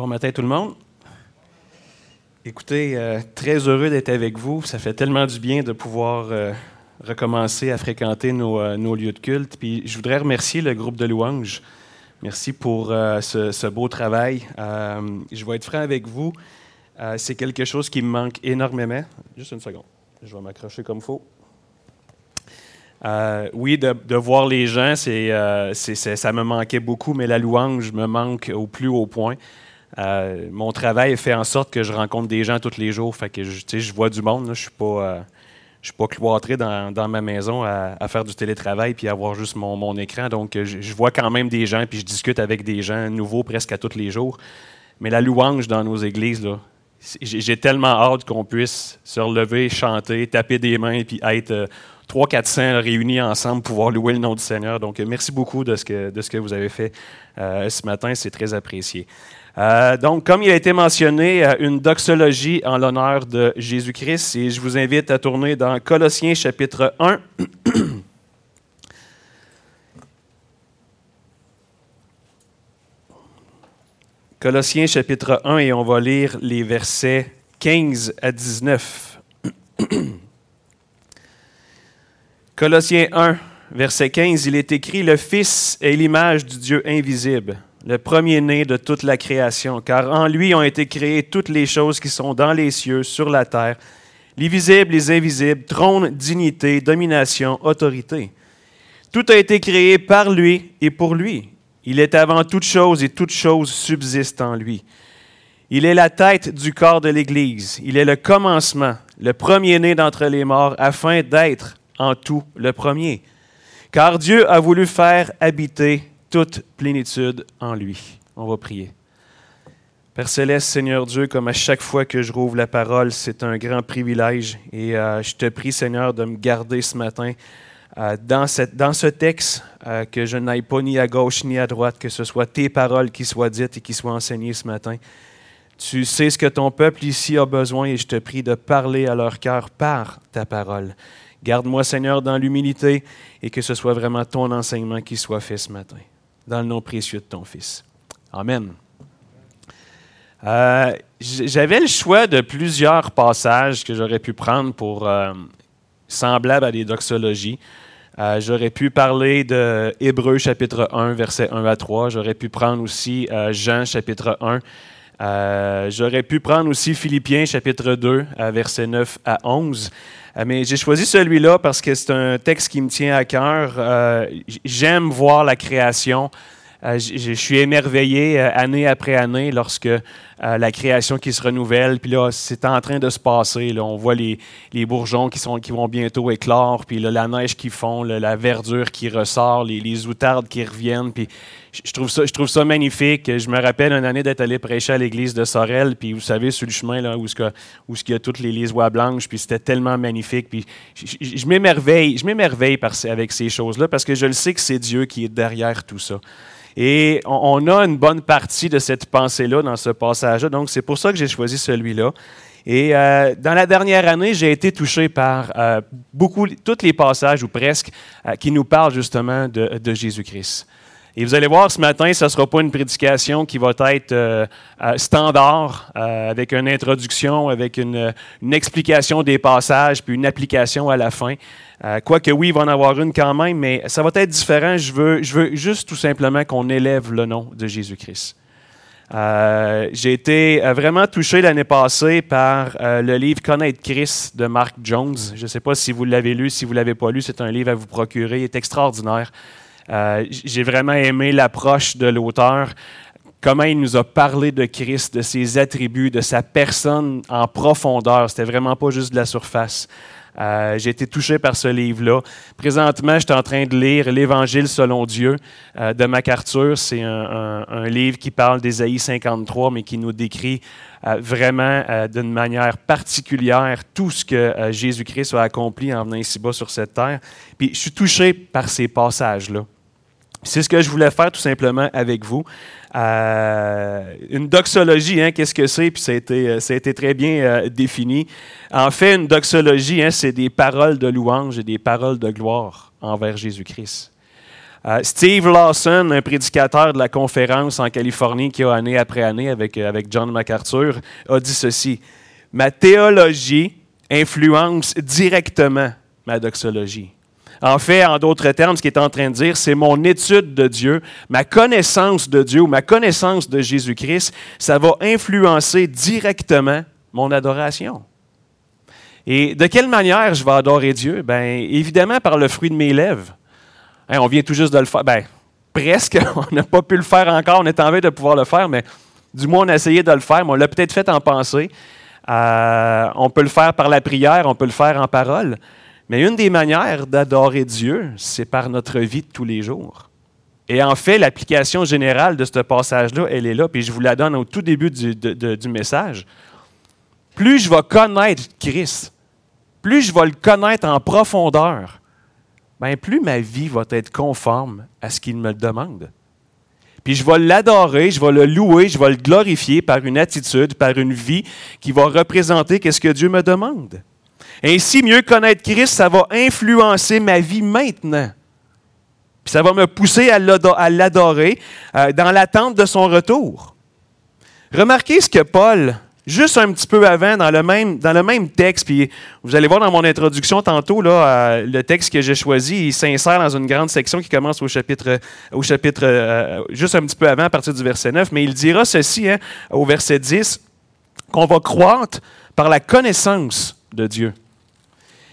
Bon matin tout le monde. Écoutez, euh, très heureux d'être avec vous. Ça fait tellement du bien de pouvoir euh, recommencer à fréquenter euh, nos, lieux de culte. Puis je voudrais remercier le groupe de louanges. Merci pour ce, beau travail. je vais être franc avec vous. c'est quelque chose qui me manque énormément. Juste une seconde. Je vais m'accrocher comme il faut. Euh, oui, de, voir les gens, ça me manquait beaucoup, mais la louange me manque au plus haut point. Euh, mon travail fait en sorte que je rencontre des gens tous les jours. Fait que je, vois du monde. je ne suis pas, je suis pas cloîtré dans, ma maison à, faire du télétravail puis avoir juste mon, écran. Donc, je, vois quand même des gens puis je discute avec des gens nouveaux presque à tous les jours. Mais la louange dans nos églises, j'ai tellement hâte qu'on puisse se relever, chanter, taper des mains puis être 3 400 réunis ensemble pour pouvoir louer le nom du Seigneur. Donc, merci beaucoup de ce que, de ce que vous avez fait euh, ce matin. C'est très apprécié. Euh, donc, comme il a été mentionné, euh, une doxologie en l'honneur de Jésus-Christ. Et je vous invite à tourner dans Colossiens chapitre 1. Colossiens chapitre 1 et on va lire les versets 15 à 19. Colossiens 1, verset 15, il est écrit, Le Fils est l'image du Dieu invisible, le premier-né de toute la création, car en lui ont été créées toutes les choses qui sont dans les cieux, sur la terre, les visibles, les invisibles, trône, dignité, domination, autorité. Tout a été créé par lui et pour lui. Il est avant toute chose et toute chose subsiste en lui. Il est la tête du corps de l'Église. Il est le commencement, le premier-né d'entre les morts, afin d'être en tout le premier. Car Dieu a voulu faire habiter toute plénitude en lui. On va prier. Père céleste, Seigneur Dieu, comme à chaque fois que je rouvre la parole, c'est un grand privilège. Et euh, je te prie, Seigneur, de me garder ce matin euh, dans, ce texte, euh, que je n'aille pas ni à gauche ni à droite, que ce soit tes paroles qui soient dites et qui soient enseignées ce matin. Tu sais ce que ton peuple ici a besoin et je te prie de parler à leur cœur par ta parole. Garde-moi, Seigneur, dans l'humilité et que ce soit vraiment ton enseignement qui soit fait ce matin, dans le nom précieux de ton Fils. Amen. Euh, j'avais le choix de plusieurs passages que j'aurais pu prendre pour euh, semblables à des doxologies. Euh, j'aurais pu parler de Hébreu chapitre 1, versets 1 à 3. J'aurais pu prendre aussi Jean chapitre 1. J'aurais pu prendre aussi Philippiens chapitre 2, versets 9 à 11. Euh, mais j'ai choisi celui-là parce que c'est un texte qui me tient à cœur. Euh, j'aime voir la création. Euh, je suis émerveillé année après année lorsque la création qui se renouvelle, puis là, c'est en train de se passer. Là. On voit les, bourgeons qui, vont bientôt éclore, puis là, la neige qui fond, la verdure qui ressort, les, outardes qui reviennent. Puis je trouve, ça, magnifique. Je me rappelle une année d'être allé prêcher à l'église de Sorel, puis vous savez, sur le chemin où, il y a toutes les, les oies blanches, puis c'était tellement magnifique. Puis je m'émerveille, je m'émerveille avec ces choses-là parce que je le sais que c'est Dieu qui est derrière tout ça. Et on, a une bonne partie de cette pensée-là dans ce passage-là, donc c'est pour ça que j'ai choisi celui-là. Et euh, dans la dernière année, j'ai été touché par euh, beaucoup, tous les passages, ou presque, euh, qui nous parlent justement de, de Jésus-Christ. Et vous allez voir ce matin, ce ne sera pas une prédication qui va être euh, euh, standard, euh, avec une introduction, avec une, explication des passages, puis une application à la fin. Quoique oui, il va en avoir une quand même, mais ça va être différent. Je veux, je veux juste tout simplement qu'on élève le nom de Jésus-Christ. J'ai été vraiment touché l'année passée par le livre Connaître Christ de Mark Jones. Je ne sais pas si vous l'avez lu, si vous ne l'avez pas lu, c'est un livre à vous procurer, il est extraordinaire. Euh, j'ai vraiment aimé l'approche de l'auteur, comment il nous a parlé de Christ, de ses attributs, de sa personne en profondeur. C'était vraiment pas juste de la surface. Euh, j'ai été touché par ce livre-là. Présentement, je suis en train de lire l'Évangile selon Dieu euh, de MacArthur. C'est un, livre qui parle d'Ésaïe 53, mais qui nous décrit vraiment d'une manière particulière tout ce que Jésus-Christ a accompli en venant ici-bas sur cette terre. Puis je suis touché par ces passages-là. C'est ce que je voulais faire tout simplement avec vous. Euh, une doxologie, hein, qu'est-ce que c'est? Puis ça a été, euh, très bien euh, défini. En fait, une doxologie, hein, c'est des paroles de louange et des paroles de gloire envers Jésus-Christ. Steve Lawson, un prédicateur de la conférence en Californie qui a année après année avec, avec John MacArthur, a dit ceci. Ma théologie influence directement ma doxologie. En fait, en d'autres termes, ce qu'il est en train de dire, c'est mon étude de Dieu, ma connaissance de Dieu ma connaissance de Jésus-Christ, ça va influencer directement mon adoration. Et de quelle manière je vais adorer Dieu? Bien, évidemment par le fruit de mes lèvres. Hein, on vient tout juste de le faire. Bien, presque, on n'a pas pu le faire encore, on est en train de pouvoir le faire, mais du moins on a essayé de le faire, mais on l'a peut-être fait en pensée. Euh, on peut le faire par la prière, on peut le faire en parole. Mais une des manières d'adorer Dieu, c'est par notre vie de tous les jours. Et en fait, l'application générale de ce passage-là, elle est là, puis je vous la donne au tout début du, message. Plus je vais connaître Christ, plus je vais le connaître en profondeur, bien plus ma vie va être conforme à ce qu'il me demande. Puis je vais l'adorer, je vais le louer, je vais le glorifier par une attitude, par une vie qui va représenter ce que Dieu me demande. Ainsi, mieux connaître Christ, ça va influencer ma vie maintenant. Puis ça va me pousser à l'adorer euh, dans l'attente de son retour. Remarquez ce que Paul, juste un petit peu avant, dans le même, dans le même texte, puis vous allez voir dans mon introduction tantôt, là, euh, le texte que j'ai choisi, il s'insère dans une grande section qui commence au chapitre, au chapitre euh, juste un petit peu avant, à partir du verset 9, mais il dira ceci hein, au verset 10, qu'on va croître par la connaissance de Dieu.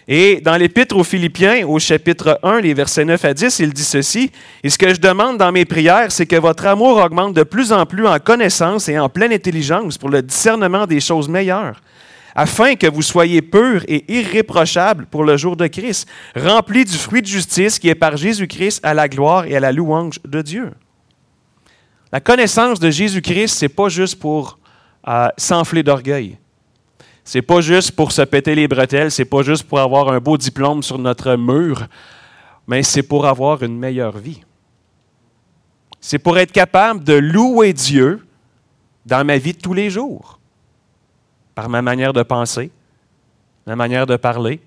Et dans l'Épître aux Philippiens, au chapitre 1, les versets 9 à 10, il dit ceci, Et ce que je demande dans mes prières, c'est que votre amour augmente de plus en plus en connaissance et en pleine intelligence pour le discernement des choses meilleures, afin que vous soyez purs et irréprochables pour le jour de Christ, remplis du fruit de justice qui est par Jésus-Christ à la gloire et à la louange de Dieu. La connaissance de Jésus-Christ, ce n'est pas juste pour euh, s'enfler d'orgueil. C'est pas juste pour se péter les bretelles, c'est pas juste pour avoir un beau diplôme sur notre mur, mais c'est pour avoir une meilleure vie. C'est pour être capable de louer Dieu dans ma vie de tous les jours, par ma manière de penser, ma manière de parler.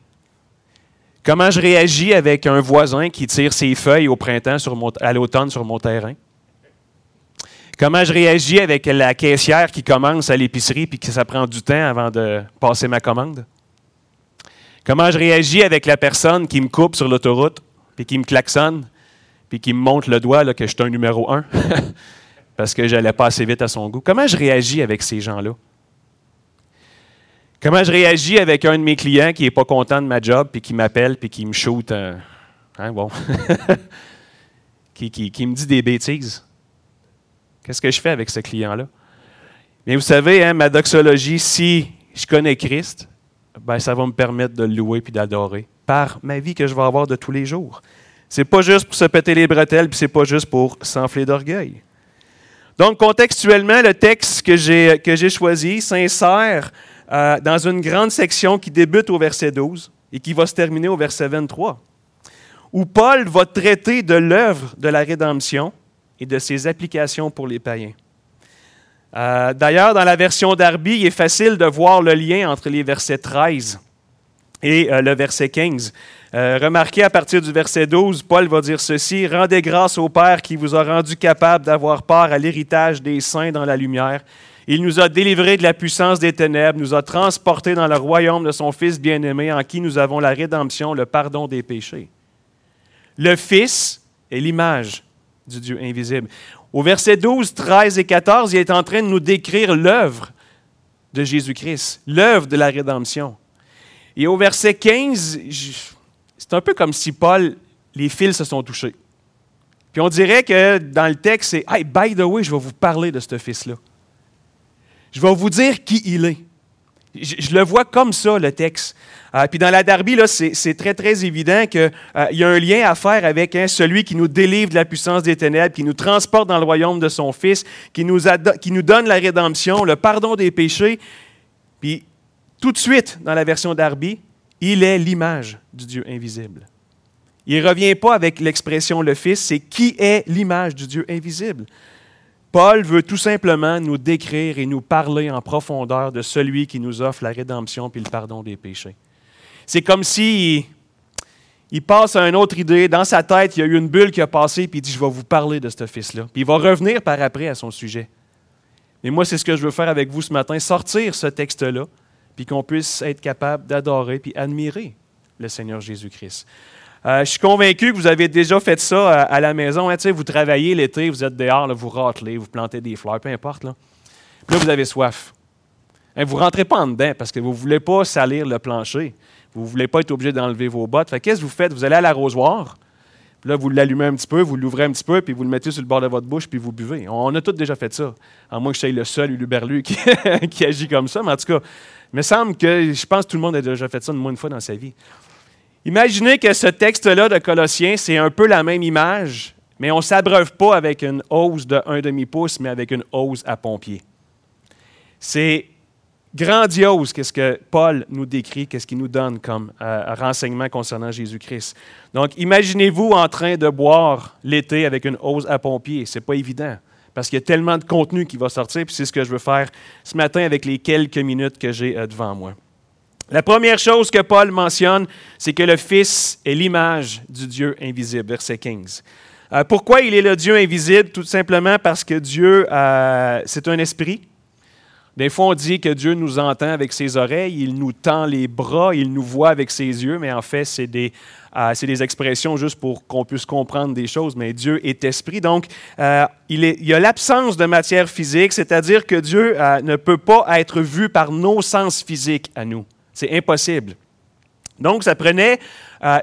Comment je réagis avec un voisin qui tire ses feuilles au printemps, à l'automne sur mon terrain? Comment je réagis avec la caissière qui commence à l'épicerie puis que ça prend du temps avant de passer ma commande? Comment je réagis avec la personne qui me coupe sur l'autoroute puis qui me klaxonne puis qui me montre le doigt là, que je suis un numéro un? Parce que j'allais pas assez vite à son goût? Comment je réagis avec ces gens-là? Comment je réagis avec un de mes clients qui n'est pas content de ma job puis qui m'appelle puis qui me shoot, hein, bon, qui, qui me dit des bêtises? Qu'est-ce que je fais avec ce client-là? Bien, vous savez, hein, ma doxologie, si je connais Christ, ben, ça va me permettre de le louer puis d'adorer par ma vie que je vais avoir de tous les jours. C'est pas juste pour se péter les bretelles, puis c'est pas juste pour s'enfler d'orgueil. Donc, contextuellement, le texte que j'ai, que j'ai choisi s'insère euh, dans une grande section qui débute au verset 12 et qui va se terminer au verset 23, où Paul va traiter de l'œuvre de la rédemption et de ses applications pour les païens. Euh, d'ailleurs, dans la version d'Arby, il est facile de voir le lien entre les versets 13 et euh, le verset 15. Euh, remarquez à partir du verset 12, Paul va dire ceci, Rendez grâce au Père qui vous a rendu capable d'avoir part à l'héritage des saints dans la lumière. Il nous a délivrés de la puissance des ténèbres, nous a transportés dans le royaume de son Fils bien-aimé, en qui nous avons la rédemption, le pardon des péchés. Le Fils est l'image du Dieu invisible. Au verset 12, 13 et 14, il est en train de nous décrire l'œuvre de Jésus-Christ, l'œuvre de la rédemption. Et au verset 15, c'est un peu comme si Paul, les fils se sont touchés. Puis on dirait que dans le texte, c'est Hey, by the way, je vais vous parler de ce fils-là. Je vais vous dire qui il est. Je, le vois comme ça, le texte. Euh, puis dans la Darby, c'est très, très évident qu'il euh, y a un lien à faire avec hein, celui qui nous délivre de la puissance des ténèbres, qui nous transporte dans le royaume de son Fils, qui nous, qui nous donne la rédemption, le pardon des péchés. Puis tout de suite, dans la version Darby, il est l'image du Dieu invisible. Il ne revient pas avec l'expression le Fils, c'est qui est l'image du Dieu invisible. Paul veut tout simplement nous décrire et nous parler en profondeur de celui qui nous offre la rédemption puis le pardon des péchés. C'est comme si il passe à une autre idée. Dans sa tête, il y a eu une bulle qui a passé, puis il dit, je vais vous parler de ce fils-là. Puis il va revenir par après à son sujet. Et moi, c'est ce que je veux faire avec vous ce matin, sortir ce texte-là, puis qu'on puisse être capable d'adorer puis admirer le Seigneur Jésus-Christ. Euh, je suis convaincu que vous avez déjà fait ça euh, à, la maison. Hein, vous travaillez l'été, vous êtes dehors, vous ratelez, vous plantez des fleurs, peu importe. Là, là vous avez soif. Hein, vous ne rentrez pas en dedans parce que vous ne voulez pas salir le plancher. Vous ne voulez pas être obligé d'enlever vos bottes. Qu'est-ce que vous faites? Vous allez à l'arrosoir, là, vous l'allumez un petit peu, vous l'ouvrez un petit peu, puis vous le mettez sur le bord de votre bouche, puis vous buvez. On a tous déjà fait ça. À moins que je sois le seul Uluberlu qui, qui agit comme ça, mais en tout cas, il me semble que je pense que tout le monde a déjà fait ça au moins une fois dans sa vie. Imaginez que ce texte-là de Colossiens, c'est un peu la même image, mais on ne s'abreuve pas avec une hausse de 1 demi-pouce, mais avec une hausse à pompier. C'est grandiose qu'est-ce que Paul nous décrit, qu'est-ce qu'il nous donne comme euh, renseignement concernant Jésus-Christ. Donc, imaginez-vous en train de boire l'été avec une hausse à pompier. Ce n'est pas évident parce qu'il y a tellement de contenu qui va sortir, puis c'est ce que je veux faire ce matin avec les quelques minutes que j'ai euh, devant moi. La première chose que Paul mentionne, c'est que le Fils est l'image du Dieu invisible, verset 15. Euh, pourquoi il est le Dieu invisible? Tout simplement parce que Dieu, c'est un esprit. Des fois, on dit que Dieu nous entend avec ses oreilles, il nous tend les bras, il nous voit avec ses yeux, mais en fait, c'est des, euh, des expressions juste pour qu'on puisse comprendre des choses. Mais Dieu est esprit. Donc, euh, il, est, il, y a l'absence de matière physique, c'est-à-dire que Dieu euh, ne peut pas être vu par nos sens physiques à nous. C'est impossible. Donc, ça prenait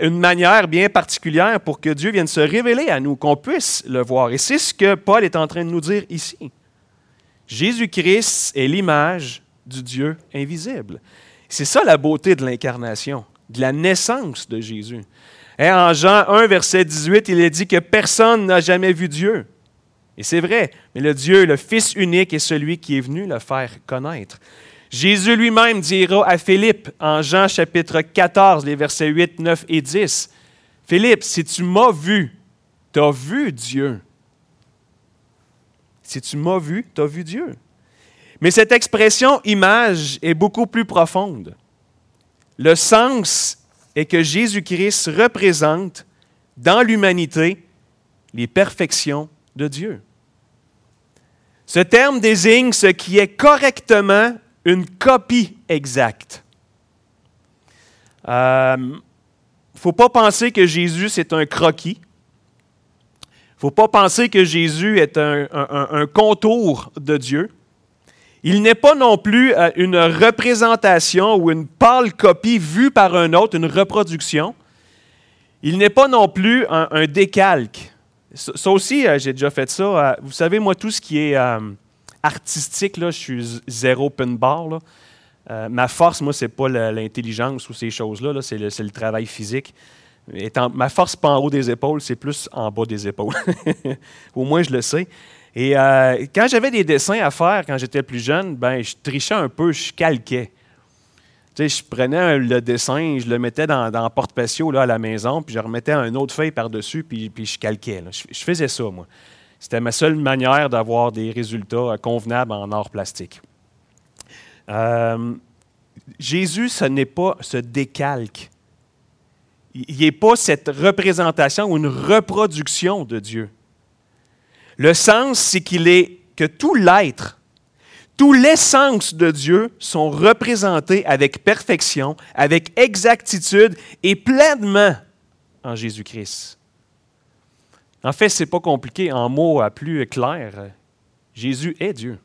une manière bien particulière pour que Dieu vienne se révéler à nous, qu'on puisse le voir. Et c'est ce que Paul est en train de nous dire ici. Jésus-Christ est l'image du Dieu invisible. C'est ça la beauté de l'incarnation, de la naissance de Jésus. En Jean 1, verset 18, il est dit que personne n'a jamais vu Dieu. Et c'est vrai, mais le Dieu, le Fils unique, est celui qui est venu le faire connaître. Jésus lui-même dira à Philippe en Jean chapitre 14, les versets 8, 9 et 10, Philippe, si tu m'as vu, tu as vu Dieu. Si tu m'as vu, tu as vu Dieu. Mais cette expression image est beaucoup plus profonde. Le sens est que Jésus-Christ représente dans l'humanité les perfections de Dieu. Ce terme désigne ce qui est correctement une copie exacte. Il euh, ne faut pas penser que Jésus, c'est un croquis. Il ne faut pas penser que Jésus est un, contour de Dieu. Il n'est pas non plus euh, une représentation ou une pâle copie vue par un autre, une reproduction. Il n'est pas non plus un, décalque. Ça aussi, euh, j'ai déjà fait ça. Vous savez, moi, tout ce qui est artistique, là, je suis zéro pin bar. ma force, moi, ce n'est pas l'intelligence ou ces choses-là, -là, c'est le, travail physique ma force pas en haut des épaules, c'est plus en bas des épaules. Au moins, je le sais. Et euh, quand j'avais des dessins à faire quand j'étais plus jeune, ben, je trichais un peu, je calquais. Tu sais, je prenais le dessin, je le mettais dans, dans porte-patio à la maison, puis je remettais un autre feuille par-dessus, puis je calquais. Je, faisais ça, moi. C'était ma seule manière d'avoir des résultats euh, convenables en art plastique. Euh, Jésus, ce n'est pas ce décalque il a pas cette représentation ou une reproduction de Dieu. Le sens, c'est qu'il est que tout l'être, toute l'essence de Dieu sont représentés avec perfection, avec exactitude et pleinement en Jésus-Christ. En fait, ce n'est pas compliqué. En mots à plus clair, Jésus est Dieu.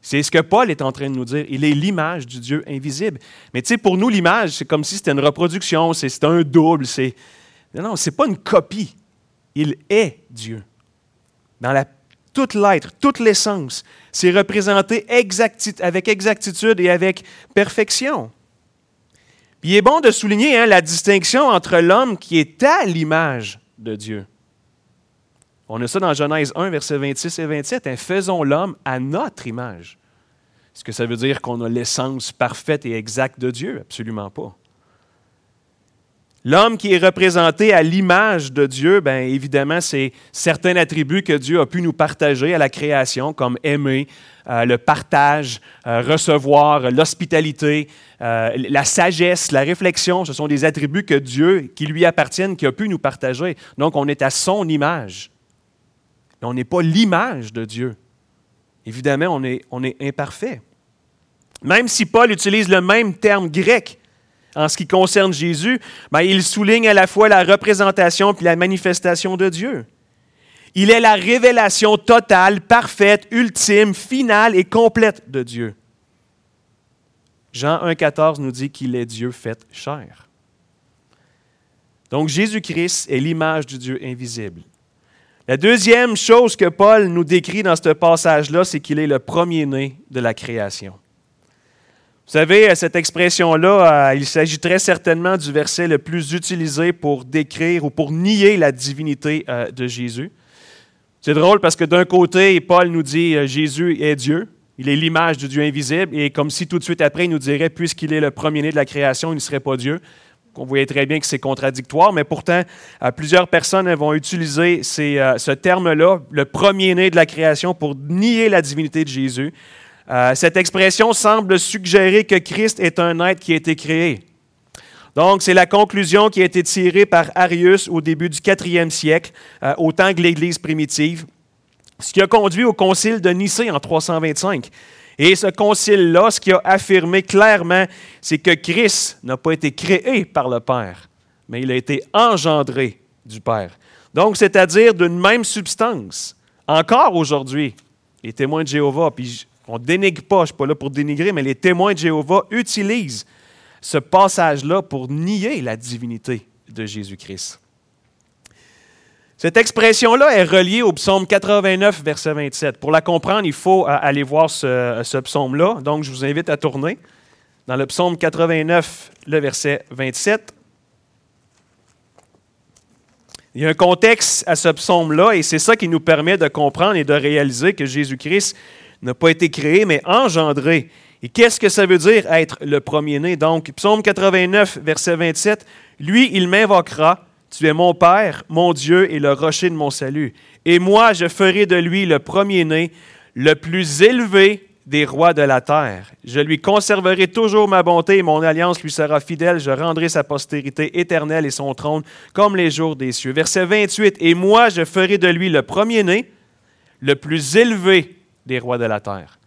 C'est ce que Paul est en train de nous dire. Il est l'image du Dieu invisible. Mais tu sais, pour nous, l'image, c'est comme si c'était une reproduction, c'est un double. C'est... Non, ce n'est pas une copie. Il est Dieu. Dans la, toute l'être, toute l'essence, c'est représenté avec exactitude et avec perfection. Puis il est bon de souligner hein, la distinction entre l'homme qui est à l'image de Dieu on a ça dans Genèse 1, versets 26 et 27. Hein, Faisons l'homme à notre image. Est-ce que ça veut dire qu'on a l'essence parfaite et exacte de Dieu? Absolument pas. L'homme qui est représenté à l'image de Dieu, bien évidemment, c'est certains attributs que Dieu a pu nous partager à la création, comme aimer, euh, le partage, euh, recevoir, l'hospitalité, euh, la sagesse, la réflexion. Ce sont des attributs que Dieu, qui lui appartiennent, qui a pu nous partager. Donc, on est à son image. On n'est pas l'image de Dieu. Évidemment, on est, imparfait. Même si Paul utilise le même terme grec en ce qui concerne Jésus, ben, il souligne à la fois la représentation et la manifestation de Dieu. Il est la révélation totale, parfaite, ultime, finale et complète de Dieu. Jean 1,14 nous dit qu'il est Dieu fait chair. Donc Jésus-Christ est l'image du Dieu invisible. La deuxième chose que Paul nous décrit dans ce passage-là, c'est qu'il est le premier-né de la création. Vous savez, cette expression-là, euh, il s'agit très certainement du verset le plus utilisé pour décrire ou pour nier la divinité euh, de Jésus. C'est drôle parce que d'un côté, Paul nous dit euh, Jésus est Dieu, il est l'image du Dieu invisible, et comme si tout de suite après, il nous dirait puisqu'il est le premier-né de la création, il ne serait pas Dieu. On voyait très bien que c'est contradictoire, mais pourtant, plusieurs personnes vont utiliser ce terme-là, le premier-né de la création, pour nier la divinité de Jésus. Euh, cette expression semble suggérer que Christ est un être qui a été créé. Donc, c'est la conclusion qui a été tirée par Arius au début du IVe siècle, euh, au temps de l'Église primitive, ce qui a conduit au concile de Nicée en 325. Et ce concile-là, ce qui a affirmé clairement, c'est que Christ n'a pas été créé par le Père, mais il a été engendré du Père. Donc, c'est-à-dire d'une même substance. Encore aujourd'hui, les témoins de Jéhovah, puis on ne dénigre pas, je ne suis pas là pour dénigrer, mais les témoins de Jéhovah utilisent ce passage-là pour nier la divinité de Jésus-Christ. Cette expression-là est reliée au psaume 89, verset 27. Pour la comprendre, il faut euh, aller voir ce, ce psaume-là. Donc, je vous invite à tourner dans le psaume 89, le verset 27. Il y a un contexte à ce psaume-là et c'est ça qui nous permet de comprendre et de réaliser que Jésus-Christ n'a pas été créé, mais engendré. Et qu'est-ce que ça veut dire être le premier-né? Donc, psaume 89, verset 27, Lui, il m'invoquera, tu es mon Père, mon Dieu et le rocher de mon salut. Et moi, je ferai de lui le premier-né, le plus élevé des rois de la terre. Je lui conserverai toujours ma bonté et mon alliance lui sera fidèle. Je rendrai sa postérité éternelle et son trône comme les jours des cieux. Verset 28, Et moi, je ferai de lui le premier-né, le plus élevé des rois de la terre.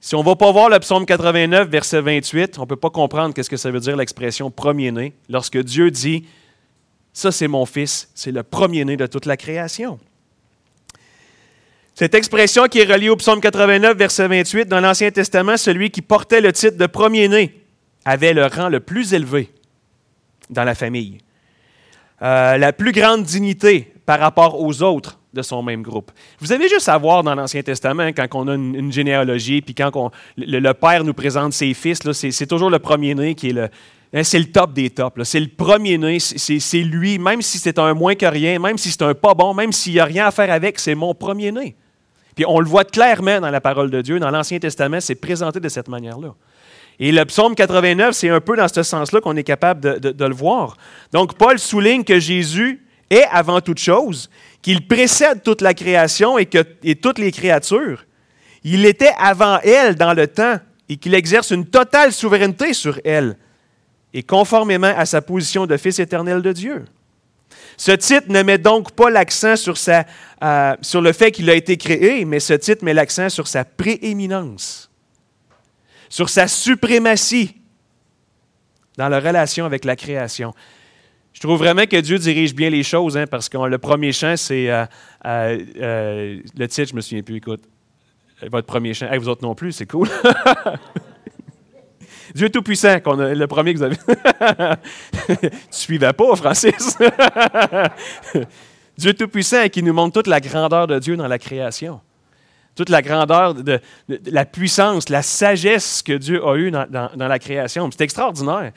Si on ne va pas voir le psaume 89, verset 28, on ne peut pas comprendre qu'est-ce que ça veut dire l'expression premier-né lorsque Dieu dit Ça, c'est mon fils, c'est le premier-né de toute la création. Cette expression qui est reliée au psaume 89, verset 28, dans l'Ancien Testament, celui qui portait le titre de premier-né avait le rang le plus élevé dans la famille. Euh, la plus grande dignité par rapport aux autres de son même groupe. Vous avez juste à voir dans l'Ancien Testament, quand on a une, généalogie, puis quand le, Père nous présente ses fils, c'est toujours le premier-né qui est le... Hein, c'est le top des tops. C'est le premier-né, c'est lui, même si c'est un moins que rien, même si c'est un pas bon, même s'il n'y a rien à faire avec, c'est mon premier-né. Puis on le voit clairement dans la parole de Dieu, dans l'Ancien Testament, c'est présenté de cette manière-là. Et le psaume 89, c'est un peu dans ce sens-là qu'on est capable de, le voir. Donc, Paul souligne que Jésus est avant toute chose, qu'il précède toute la création et, et toutes les créatures. Il était avant elle dans le temps et qu'il exerce une totale souveraineté sur elle, et conformément à sa position de Fils éternel de Dieu. Ce titre ne met donc pas l'accent sur, euh, sur le fait qu'il a été créé, mais ce titre met l'accent sur sa prééminence, sur sa suprématie dans la relation avec la création. Je trouve vraiment que Dieu dirige bien les choses, hein, parce que le premier chant, c'est euh, euh, le titre, je me souviens plus, écoute. Votre premier chant. vous autres non plus, c'est cool. Dieu Tout-Puissant, le premier que vous avez. tu suivais pas, Francis. Dieu Tout-Puissant qui nous montre toute la grandeur de Dieu dans la création. Toute la grandeur, de, la puissance, la sagesse que Dieu a eue dans, la création. C'est extraordinaire.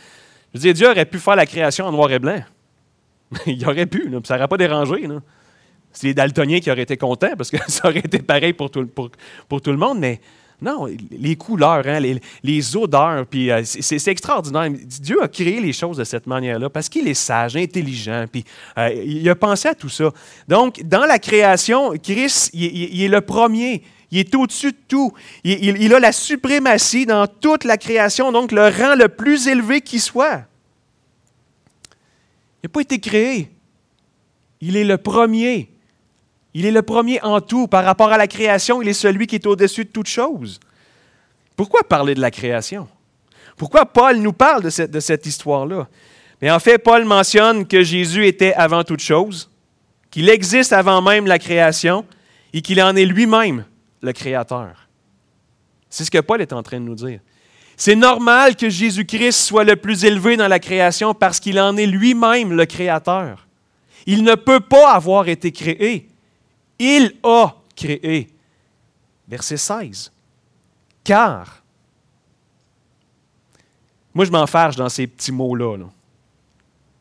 Je veux dire, Dieu aurait pu faire la création en noir et blanc. il aurait pu, ça n'aurait pas dérangé. C'est les daltoniens qui auraient été contents parce que ça aurait été pareil pour tout, pour, tout le monde, mais Non, les couleurs, hein, les, odeurs, puis euh, c'est extraordinaire. Dieu a créé les choses de cette manière-là parce qu'il est sage, intelligent, puis euh, il a pensé à tout ça. Donc, dans la création, Christ, il, est le premier. Il est au-dessus de tout. Il, il, a la suprématie dans toute la création, donc le rang le plus élevé qui soit. Il n'a pas été créé. Il est le premier. Il est le premier en tout. Par rapport à la création, il est celui qui est au-dessus de toute chose. Pourquoi parler de la création? Pourquoi Paul nous parle de cette, histoire-là? Mais en fait, Paul mentionne que Jésus était avant toute chose, qu'il existe avant même la création et qu'il en est lui-même le Créateur. C'est ce que Paul est en train de nous dire. C'est normal que Jésus-Christ soit le plus élevé dans la création parce qu'il en est lui-même le Créateur. Il ne peut pas avoir été créé. Il a créé. Verset 16. Car. Moi, je m'enfarge dans ces petits mots-là.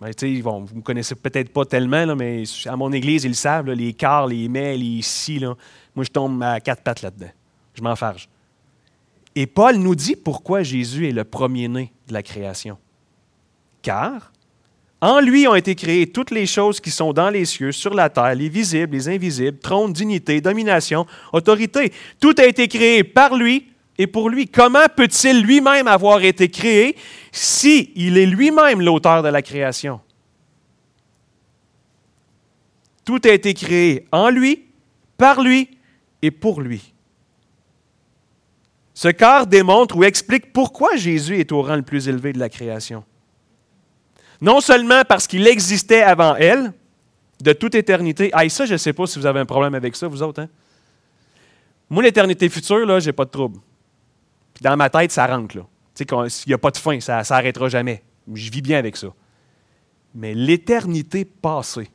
Ben, vous ne me connaissez peut-être pas tellement, mais à mon église, ils le savent, les cars, les mais, les si. Là, moi, je tombe à quatre pattes là-dedans. Je m'enfarge. Et Paul nous dit pourquoi Jésus est le premier-né de la création. Car en lui ont été créées toutes les choses qui sont dans les cieux, sur la terre, les visibles, les invisibles, trône, dignité, domination, autorité. Tout a été créé par lui et pour lui. Comment peut-il lui-même avoir été créé si il est lui-même l'auteur de la création? Tout a été créé en lui, par lui et pour lui. Ce corps démontre ou explique pourquoi Jésus est au rang le plus élevé de la création. Non seulement parce qu'il existait avant elle, de toute éternité. Ah, ça, je ne sais pas si vous avez un problème avec ça, vous autres. Hein? Moi, l'éternité future, là, j'ai pas de trouble. dans ma tête, ça rentre. Là. Tu sais, il n'y a pas de fin, ça ne s'arrêtera jamais. Je vis bien avec ça. Mais l'éternité passée,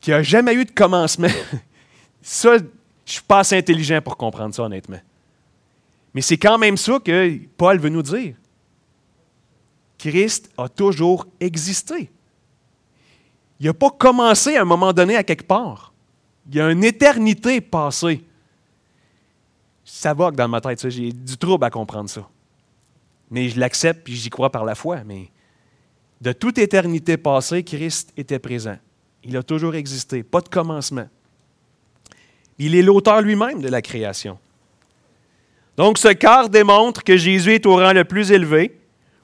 qui n'a jamais eu de commencement, ça, je suis pas assez intelligent pour comprendre ça, honnêtement. Mais c'est quand même ça que Paul veut nous dire. Christ a toujours existé. Il n'a pas commencé à un moment donné à quelque part. Il y a une éternité passée. Ça va dans ma tête, j'ai du trouble à comprendre ça. Mais je l'accepte et j'y crois par la foi. Mais de toute éternité passée, Christ était présent. Il a toujours existé, pas de commencement. Il est l'auteur lui-même de la création. Donc ce quart démontre que Jésus est au rang le plus élevé,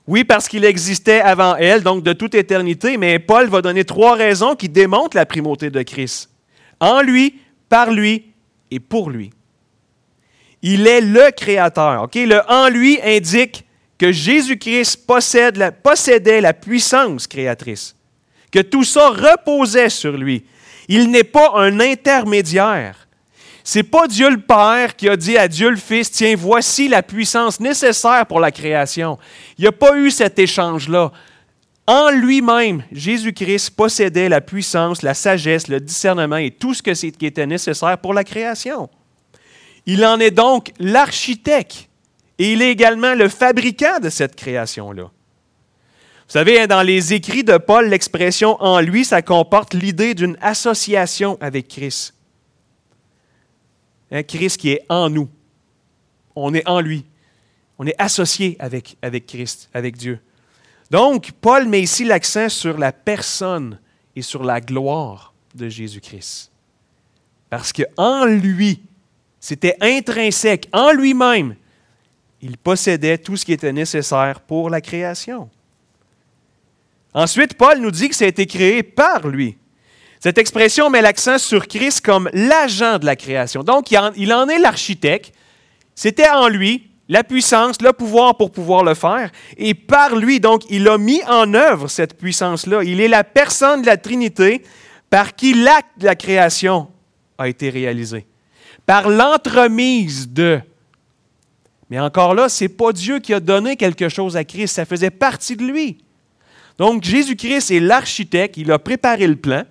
oui, parce qu'il existait avant elle, donc de toute éternité, mais Paul va donner trois raisons qui démontrent la primauté de Christ. En lui, par lui et pour lui. Il est le Créateur. Le en lui indique que Jésus-Christ possédait la puissance créatrice, que tout ça reposait sur lui. Il n'est pas un intermédiaire. C'est pas Dieu le Père qui a dit à Dieu le Fils, tiens, voici la puissance nécessaire pour la création. Il n'y a pas eu cet échange-là. En lui-même, Jésus-Christ possédait la puissance, la sagesse, le discernement et tout ce qui était nécessaire pour la création. Il en est donc l'architecte et il est également le fabricant de cette création-là. Vous savez, hein, dans les écrits de Paul, l'expression en lui, ça comporte l'idée d'une association avec Christ. Hein, Christ qui est en nous. On est en lui. On est associé avec, avec Christ, avec Dieu. Donc, Paul met ici l'accent sur la personne et sur la gloire de Jésus-Christ. Parce qu'en lui, c'était intrinsèque, en lui-même, il possédait tout ce qui était nécessaire pour la création. Ensuite, Paul nous dit que ça a été créé par lui. Cette expression met l'accent sur Christ comme l'agent de la création. Donc, il en est l'architecte. C'était en lui la puissance, le pouvoir pour pouvoir le faire. Et par lui, donc, il a mis en œuvre cette puissance-là. Il est la personne de la Trinité par qui l'acte de la création a été réalisé. Par l'entremise de. Mais encore là, ce n'est pas Dieu qui a donné quelque chose à Christ, ça faisait partie de lui. Donc Jésus-Christ est l'architecte, il a préparé le plan,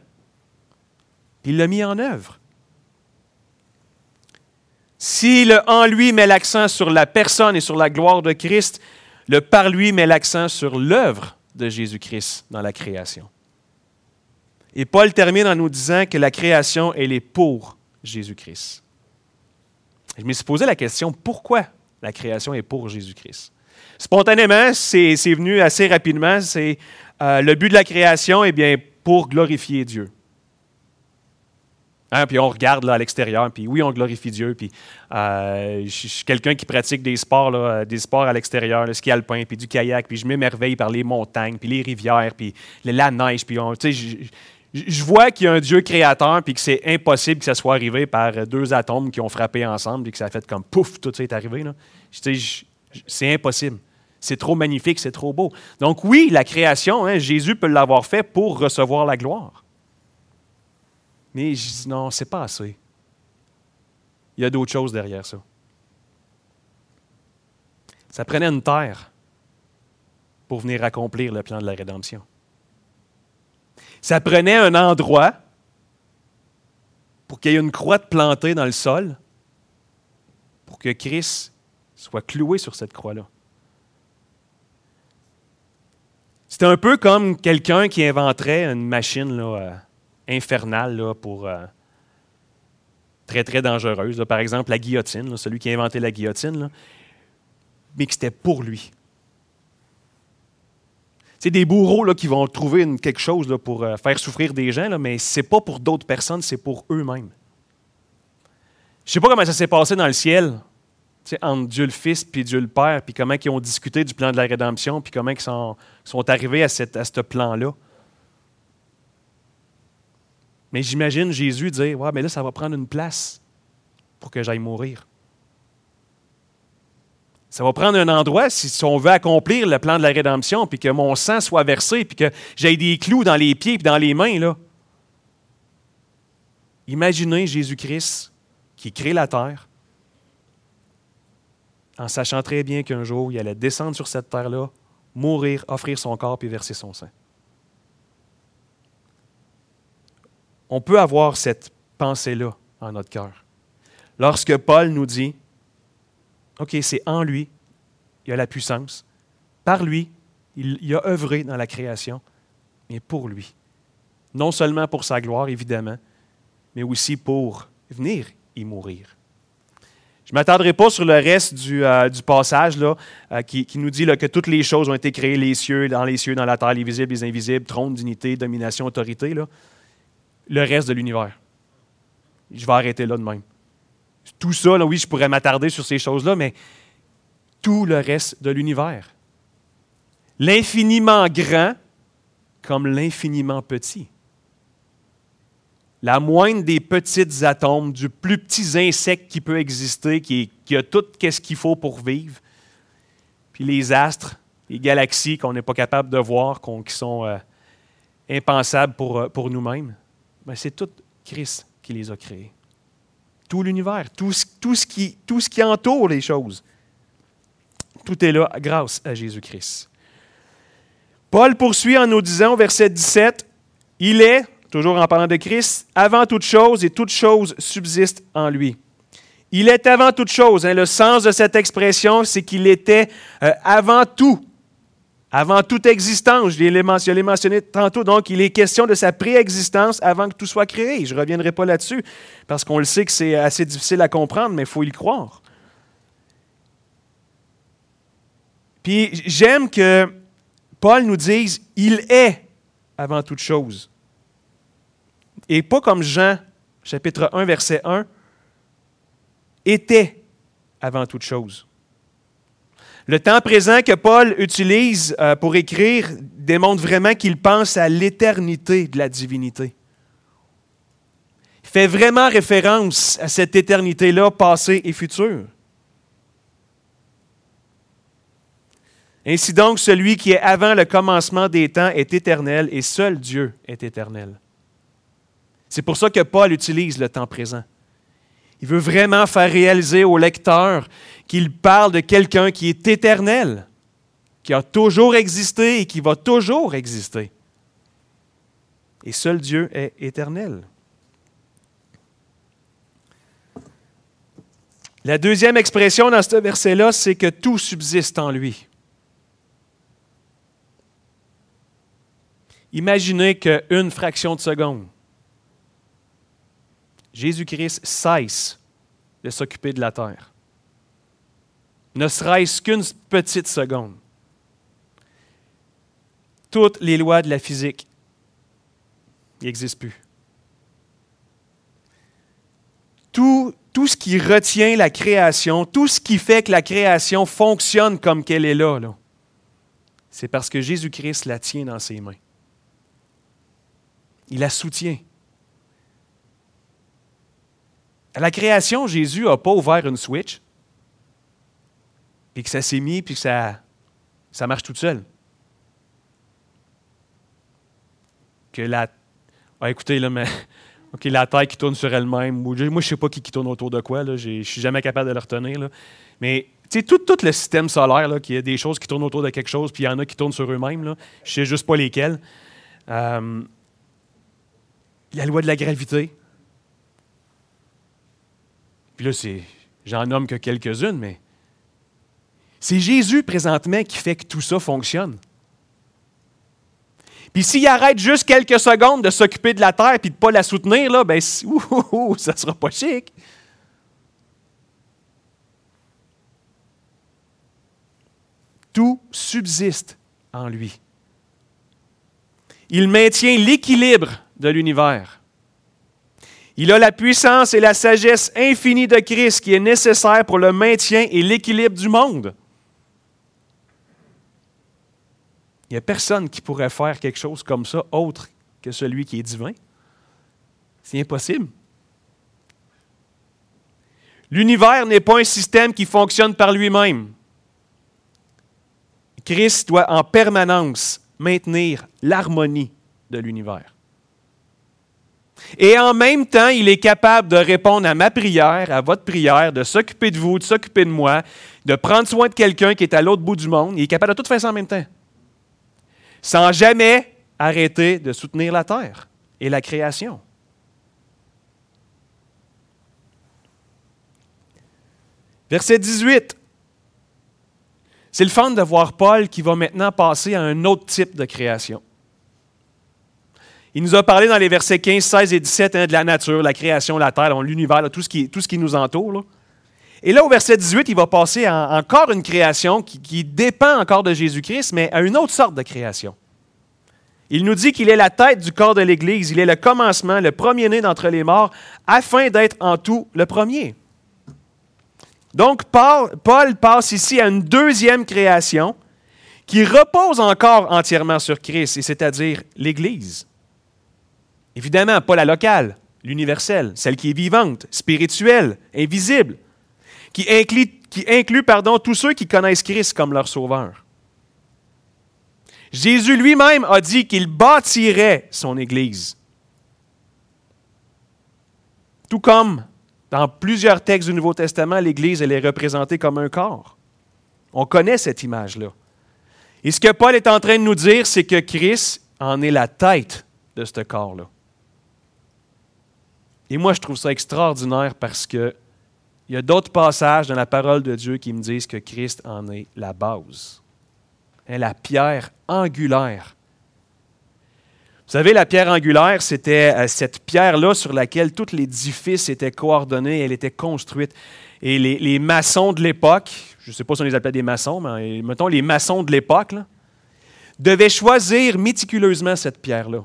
il l'a mis en œuvre. Si le en lui met l'accent sur la personne et sur la gloire de Christ, le par lui met l'accent sur l'œuvre de Jésus-Christ dans la création. Et Paul termine en nous disant que la création, elle est pour Jésus-Christ. Je me suis posé la question, pourquoi la création est pour Jésus-Christ? Spontanément, c'est venu assez rapidement. C'est euh, le but de la création, eh bien, pour glorifier Dieu. Hein, puis on regarde à l'extérieur, puis oui, on glorifie Dieu. Puis euh, je suis quelqu'un qui pratique des sports, là, des sports à l'extérieur, le ski alpin, puis du kayak, puis je m'émerveille par les montagnes, puis les rivières, puis la neige, puis je, vois qu'il y a un Dieu créateur, puis que c'est impossible que ça soit arrivé par deux atomes qui ont frappé ensemble, puis que ça a fait comme pouf, tout ça est arrivé. C'est impossible. C'est trop magnifique, c'est trop beau. Donc oui, la création, hein, Jésus peut l'avoir fait pour recevoir la gloire. Mais je dis non, c'est pas assez. Il y a d'autres choses derrière ça. Ça prenait une terre pour venir accomplir le plan de la rédemption. Ça prenait un endroit pour qu'il y ait une croix plantée dans le sol pour que Christ soit cloué sur cette croix-là. C'est un peu comme quelqu'un qui inventerait une machine là, euh, infernale là, pour euh, très très dangereuse. Par exemple, la guillotine, celui qui a inventé la guillotine, mais que c'était pour lui. C'est des bourreaux là, qui vont trouver quelque chose là, pour euh, faire souffrir des gens, mais ce n'est pas pour d'autres personnes, c'est pour eux-mêmes. Je ne sais pas comment ça s'est passé dans le ciel, entre Dieu le Fils et Dieu le Père, puis comment ils ont discuté du plan de la rédemption, puis comment ils sont, sont arrivés à, cette, à ce plan-là. Mais j'imagine Jésus dire Ouais, mais là, ça va prendre une place pour que j'aille mourir. Ça va prendre un endroit si on veut accomplir le plan de la rédemption, puis que mon sang soit versé, puis que j'aille des clous dans les pieds et dans les mains. Là. Imaginez Jésus-Christ qui crée la terre, en sachant très bien qu'un jour, il allait descendre sur cette terre-là, mourir, offrir son corps puis verser son sang. On peut avoir cette pensée-là en notre cœur. Lorsque Paul nous dit, OK, c'est en lui, il y a la puissance, par lui, il, a œuvré dans la création, mais pour lui. Non seulement pour sa gloire, évidemment, mais aussi pour venir y mourir. Je ne m'attarderai pas sur le reste du, euh, passage là, euh, qui, nous dit que toutes les choses ont été créées, les cieux, dans les cieux, dans la terre, les visibles, les invisibles, trône, dignité, domination, autorité. Le reste de l'univers. Je vais arrêter là de même. Tout ça, oui, je pourrais m'attarder sur ces choses-là, mais tout le reste de l'univers. L'infiniment grand comme l'infiniment petit la moindre des petites atomes, du plus petit insecte qui peut exister, qui, a tout ce qu'il faut pour vivre, puis les astres, les galaxies qu'on n'est pas capable de voir, qui sont euh, impensables pour, euh, nous-mêmes, c'est tout Christ qui les a créés. Tout l'univers, tout, tout, ce qui, tout ce qui entoure les choses, tout est là grâce à Jésus-Christ. Paul poursuit en nous disant, verset 17, Il est, toujours en parlant de Christ, avant toute chose et toute chose subsiste en lui. Il est avant toute chose. Hein. le sens de cette expression, c'est qu'il était euh, avant tout, avant toute existence. Je l'ai mentionné, tantôt. Donc, il est question de sa préexistence avant que tout soit créé. Je ne reviendrai pas là-dessus parce qu'on le sait que c'est assez difficile à comprendre, mais il faut y croire. Puis j'aime que Paul nous dise, il est avant toute chose et pas comme Jean, chapitre 1, verset 1, était avant toute chose. Le temps présent que Paul utilise euh, pour écrire démontre vraiment qu'il pense à l'éternité de la divinité. Il fait vraiment référence à cette éternité-là, passée et future. Ainsi donc, celui qui est avant le commencement des temps est éternel et seul Dieu est éternel. C'est pour ça que Paul utilise le temps présent. Il veut vraiment faire réaliser au lecteur qu'il parle de quelqu'un qui est éternel, qui a toujours existé et qui va toujours exister. Et seul Dieu est éternel. La deuxième expression dans ce verset-là, c'est que tout subsiste en lui. Imaginez qu'une fraction de seconde, Jésus-Christ cesse de s'occuper de la terre. Ne serait-ce qu'une petite seconde. Toutes les lois de la physique n'existent plus. Tout, ce qui retient la création, tout ce qui fait que la création fonctionne comme qu'elle est là, là c'est parce que Jésus-Christ la tient dans ses mains. Il la soutient. À la création, Jésus n'a pas ouvert une switch, puis que ça s'est mis, puis que ça, marche tout seul. Que la. Ah, écoutez, là, mais. OK, la Terre qui tourne sur elle-même. Moi, je ne sais pas qui, tourne autour de quoi. Je ne suis jamais capable de le retenir. Là. Mais tu sais, tout, tout, le système solaire, là, qu'il a des choses qui tournent autour de quelque chose, puis il y en a qui tournent sur eux-mêmes. Je ne sais juste pas lesquelles. Euh, la loi de la gravité. Puis là, c'est, j'en nomme que quelques-unes, mais c'est Jésus présentement qui fait que tout ça fonctionne. Puis s'il arrête juste quelques secondes de s'occuper de la terre puis de ne pas la soutenir, là, ben, ouh, ça ne sera pas chic. Tout subsiste en lui. Il maintient l'équilibre de l'univers. Il a la puissance et la sagesse infinie de Christ qui est nécessaire pour le maintien et l'équilibre du monde. Il n'y a personne qui pourrait faire quelque chose comme ça autre que celui qui est divin. C'est impossible. L'univers n'est pas un système qui fonctionne par lui-même. Christ doit en permanence maintenir l'harmonie de l'univers. Et en même temps, il est capable de répondre à ma prière, à votre prière, de s'occuper de vous, de s'occuper de moi, de prendre soin de quelqu'un qui est à l'autre bout du monde. Il est capable de tout faire en même temps. Sans jamais arrêter de soutenir la terre et la création. Verset 18. C'est le fun de voir Paul qui va maintenant passer à un autre type de création. Il nous a parlé dans les versets 15, 16 et 17 hein, de la nature, la création, la terre, l'univers, tout, ce qui, nous entoure. Et là, au verset 18, il va passer à encore une création qui, qui dépend encore de Jésus-Christ, mais à une autre sorte de création. Il nous dit qu'il est la tête du corps de l'Église, il est le commencement, le premier-né d'entre les morts, afin d'être en tout le premier. Donc, Paul, passe ici à une deuxième création qui repose encore entièrement sur Christ, c'est-à-dire l'Église. Évidemment, pas la locale, l'universelle, celle qui est vivante, spirituelle, invisible, qui inclut, qui inclut tous ceux qui connaissent Christ comme leur sauveur. Jésus lui-même a dit qu'il bâtirait son Église. Tout comme dans plusieurs textes du Nouveau Testament, l'Église, est représentée comme un corps. On connaît cette image-là. Et ce que Paul est en train de nous dire, c'est que Christ en est la tête de ce corps-là. Et moi, je trouve ça extraordinaire parce que il y a d'autres passages dans la parole de Dieu qui me disent que Christ en est la base, est la pierre angulaire vous savez, la pierre angulaire, c'était euh, cette pierre-là sur laquelle tout l'édifice était coordonné, elle était construite. Et les, maçons de l'époque, je ne sais pas si on les appelait des maçons, mais mettons les maçons de l'époque, devaient choisir méticuleusement cette pierre-là.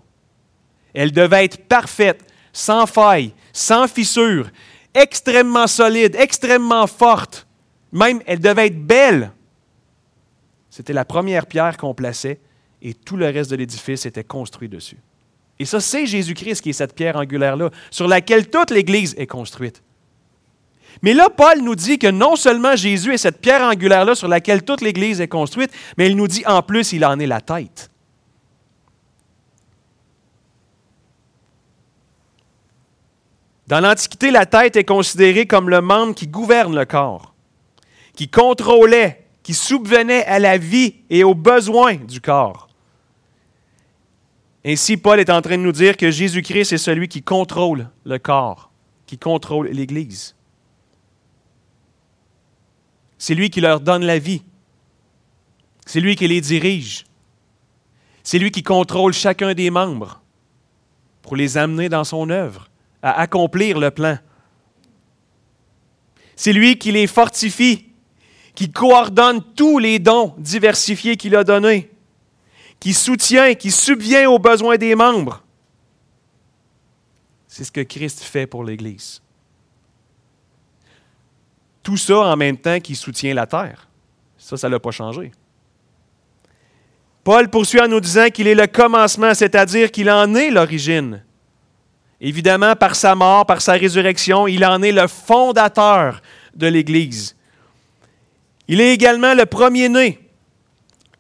Elle devait être parfaite, sans faille, sans fissure, extrêmement solide, extrêmement forte. Même, elle devait être belle. C'était la première pierre qu'on plaçait et tout le reste de l'édifice était construit dessus. Et ça, c'est Jésus-Christ qui est cette pierre angulaire-là, sur laquelle toute l'Église est construite. Mais là, Paul nous dit que non seulement Jésus est cette pierre angulaire-là sur laquelle toute l'Église est construite, mais il nous dit en plus, il en est la tête. Dans l'Antiquité, la tête est considérée comme le membre qui gouverne le corps, qui contrôlait, qui subvenait à la vie et aux besoins du corps. Ainsi, Paul est en train de nous dire que Jésus-Christ est celui qui contrôle le corps, qui contrôle l'Église. C'est lui qui leur donne la vie. C'est lui qui les dirige. C'est lui qui contrôle chacun des membres pour les amener dans son œuvre, à accomplir le plan. C'est lui qui les fortifie, qui coordonne tous les dons diversifiés qu'il a donnés, qui soutient, qui subvient aux besoins des membres. C'est ce que Christ fait pour l'Église. Tout ça en même temps qu'il soutient la terre. Ça, ça ne l'a pas changé. Paul poursuit en nous disant qu'il est le commencement, c'est-à-dire qu'il en est l'origine. Évidemment, par sa mort, par sa résurrection, il en est le fondateur de l'Église. Il est également le premier-né.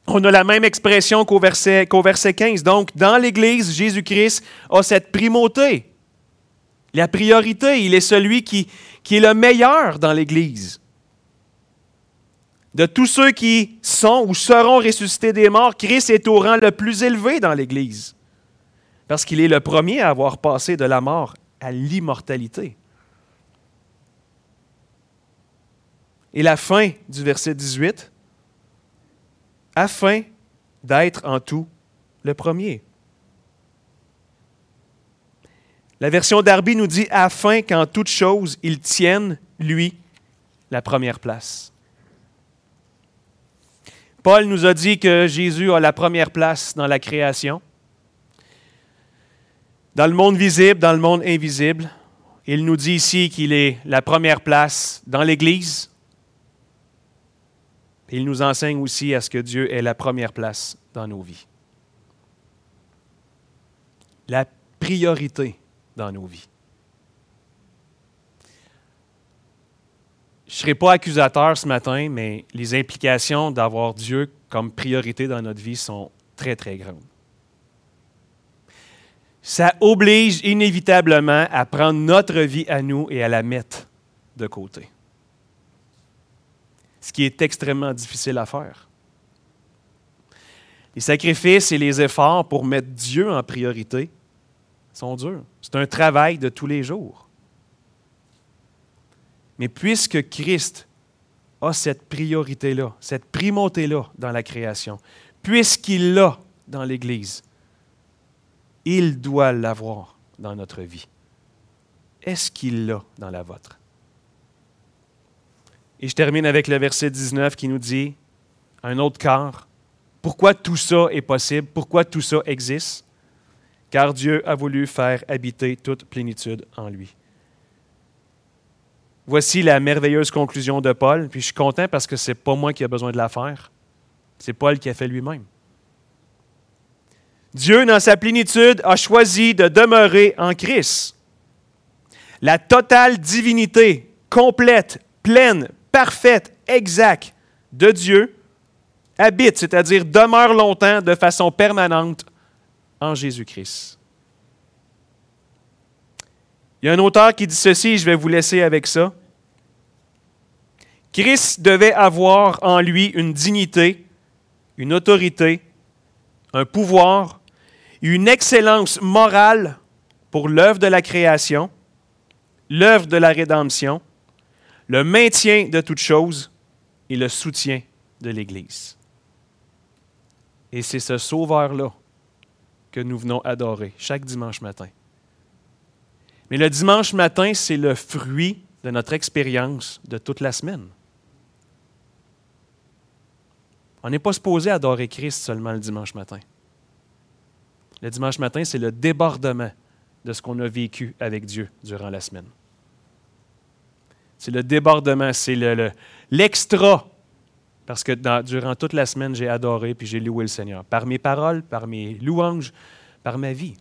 On a la même expression qu'au verset, qu'au verset 15. Donc, dans l'Église, Jésus-Christ a cette primauté, la priorité. Il est celui qui, qui est le meilleur dans l'Église. De tous ceux qui sont ou seront ressuscités des morts, Christ est au rang le plus élevé dans l'Église, parce qu'il est le premier à avoir passé de la mort à l'immortalité. Et la fin du verset 18, afin d'être en tout le premier. La version d'Arby nous dit afin qu'en toute chose, il tienne, lui, la première place. Paul nous a dit que Jésus a la première place dans la création, dans le monde visible, dans le monde invisible. Il nous dit ici qu'il est la première place dans l'Église. Il nous enseigne aussi à ce que Dieu est la première place dans nos vies. La priorité dans nos vies. je ne serai pas accusateur ce matin, mais les implications d'avoir Dieu comme priorité dans notre vie sont très, très grandes. Ça oblige inévitablement à prendre notre vie à nous et à la mettre de côté. Ce qui est extrêmement difficile à faire. Les sacrifices et les efforts pour mettre Dieu en priorité sont durs. C'est un travail de tous les jours. Mais puisque Christ a cette priorité-là, cette primauté-là dans la création, puisqu'il l'a dans l'Église, il doit l'avoir dans notre vie. Est-ce qu'il l'a dans la vôtre? Et je termine avec le verset 19 qui nous dit, un autre quart, pourquoi tout ça est possible, pourquoi tout ça existe? Car Dieu a voulu faire habiter toute plénitude en lui. Voici la merveilleuse conclusion de Paul, puis je suis content parce que ce n'est pas moi qui ai besoin de la faire, c'est Paul qui a fait lui-même. Dieu, dans sa plénitude, a choisi de demeurer en Christ. La totale divinité, complète, pleine, parfaite, exacte de Dieu habite, c'est-à-dire demeure longtemps de façon permanente en Jésus-Christ. Il y a un auteur qui dit ceci, je vais vous laisser avec ça. Christ devait avoir en lui une dignité, une autorité, un pouvoir, une excellence morale pour l'œuvre de la création, l'œuvre de la rédemption, le maintien de toutes choses et le soutien de l'Église. Et c'est ce Sauveur-là que nous venons adorer chaque dimanche matin. Mais le dimanche matin, c'est le fruit de notre expérience de toute la semaine. On n'est pas supposé adorer Christ seulement le dimanche matin. Le dimanche matin, c'est le débordement de ce qu'on a vécu avec Dieu durant la semaine. C'est le débordement, c'est l'extra. parce que durant toute la semaine, j'ai adoré puis j'ai loué le Seigneur. Par mes paroles, par mes louanges, par ma vie.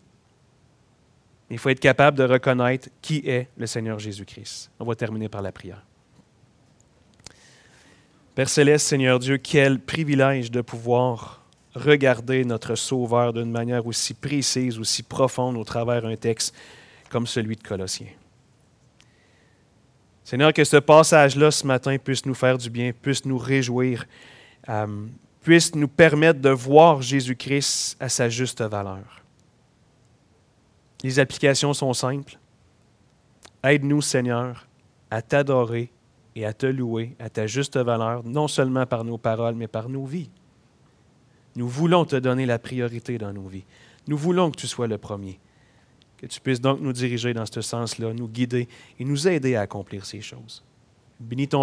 Il faut être capable de reconnaître qui est le Seigneur Jésus-Christ. On va terminer par la prière. Père céleste, Seigneur Dieu, quel privilège de pouvoir regarder notre Sauveur d'une manière aussi précise, aussi profonde au travers d'un texte comme celui de Colossiens. Seigneur, que ce passage-là ce matin puisse nous faire du bien, puisse nous réjouir, euh, puisse nous permettre de voir Jésus-Christ à sa juste valeur. Les applications sont simples. Aide-nous, Seigneur, à t'adorer et à te louer à ta juste valeur, non seulement par nos paroles, mais par nos vies. Nous voulons te donner la priorité dans nos vies. Nous voulons que tu sois le premier. Que tu puisses donc nous diriger dans ce sens-là, nous guider et nous aider à accomplir ces choses. Bénis ton